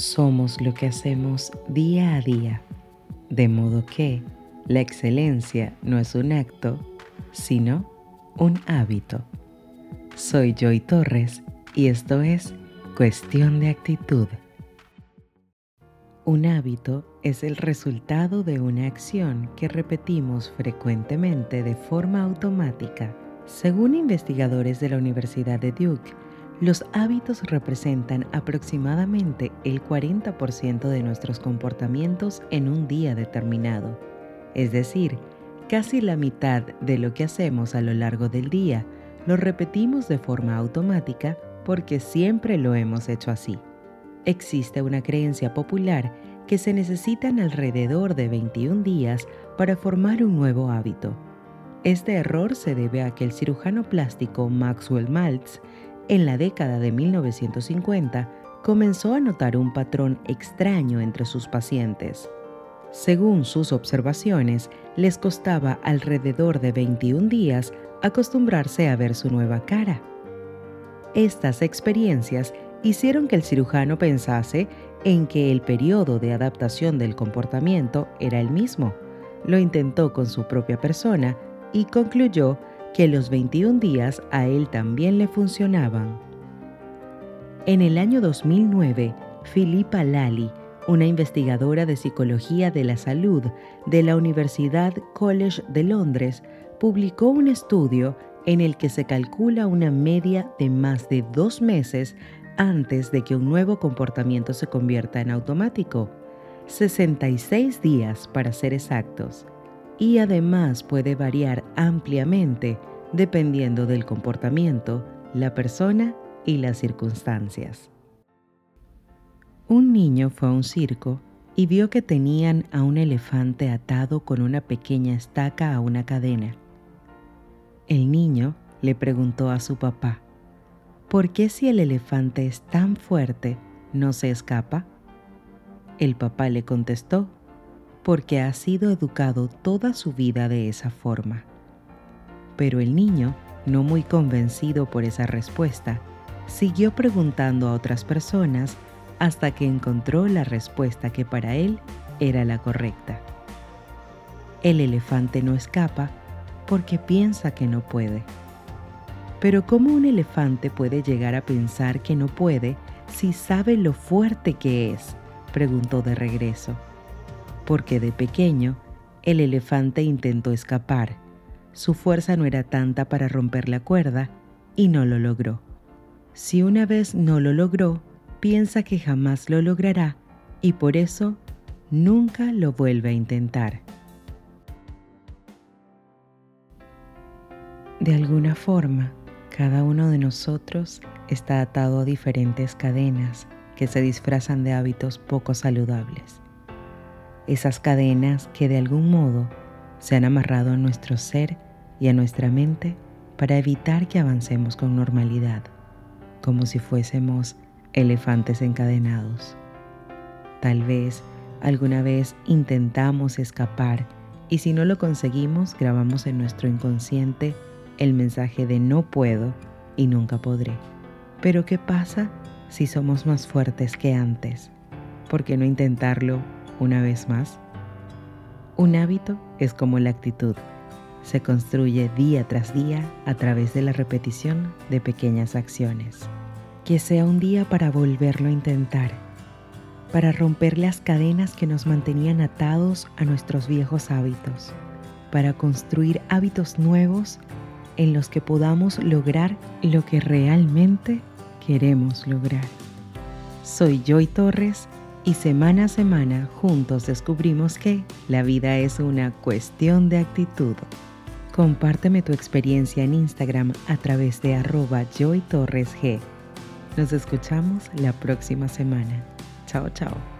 Somos lo que hacemos día a día, de modo que la excelencia no es un acto, sino un hábito. Soy Joy Torres y esto es Cuestión de Actitud. Un hábito es el resultado de una acción que repetimos frecuentemente de forma automática. Según investigadores de la Universidad de Duke, los hábitos representan aproximadamente el 40% de nuestros comportamientos en un día determinado, es decir, casi la mitad de lo que hacemos a lo largo del día lo repetimos de forma automática porque siempre lo hemos hecho así. Existe una creencia popular que se necesitan alrededor de 21 días para formar un nuevo hábito. Este error se debe a que el cirujano plástico Maxwell Maltz en la década de 1950 comenzó a notar un patrón extraño entre sus pacientes. Según sus observaciones, les costaba alrededor de 21 días acostumbrarse a ver su nueva cara. Estas experiencias hicieron que el cirujano pensase en que el periodo de adaptación del comportamiento era el mismo. Lo intentó con su propia persona y concluyó que los 21 días a él también le funcionaban. En el año 2009, Philippa Lally, una investigadora de psicología de la salud de la Universidad College de Londres, publicó un estudio en el que se calcula una media de más de dos meses antes de que un nuevo comportamiento se convierta en automático, 66 días para ser exactos y además puede variar ampliamente dependiendo del comportamiento, la persona y las circunstancias. Un niño fue a un circo y vio que tenían a un elefante atado con una pequeña estaca a una cadena. El niño le preguntó a su papá, ¿por qué si el elefante es tan fuerte no se escapa? El papá le contestó porque ha sido educado toda su vida de esa forma. Pero el niño, no muy convencido por esa respuesta, siguió preguntando a otras personas hasta que encontró la respuesta que para él era la correcta. El elefante no escapa porque piensa que no puede. Pero ¿cómo un elefante puede llegar a pensar que no puede si sabe lo fuerte que es? preguntó de regreso porque de pequeño el elefante intentó escapar. Su fuerza no era tanta para romper la cuerda y no lo logró. Si una vez no lo logró, piensa que jamás lo logrará y por eso nunca lo vuelve a intentar. De alguna forma, cada uno de nosotros está atado a diferentes cadenas que se disfrazan de hábitos poco saludables esas cadenas que de algún modo se han amarrado a nuestro ser y a nuestra mente para evitar que avancemos con normalidad, como si fuésemos elefantes encadenados. Tal vez alguna vez intentamos escapar y si no lo conseguimos grabamos en nuestro inconsciente el mensaje de no puedo y nunca podré. Pero ¿qué pasa si somos más fuertes que antes? ¿Por qué no intentarlo una vez más, un hábito es como la actitud. Se construye día tras día a través de la repetición de pequeñas acciones. Que sea un día para volverlo a intentar, para romper las cadenas que nos mantenían atados a nuestros viejos hábitos, para construir hábitos nuevos en los que podamos lograr lo que realmente queremos lograr. Soy Joy Torres y semana a semana juntos descubrimos que la vida es una cuestión de actitud. Compárteme tu experiencia en Instagram a través de arroba joytorresg. Nos escuchamos la próxima semana. Chao, chao.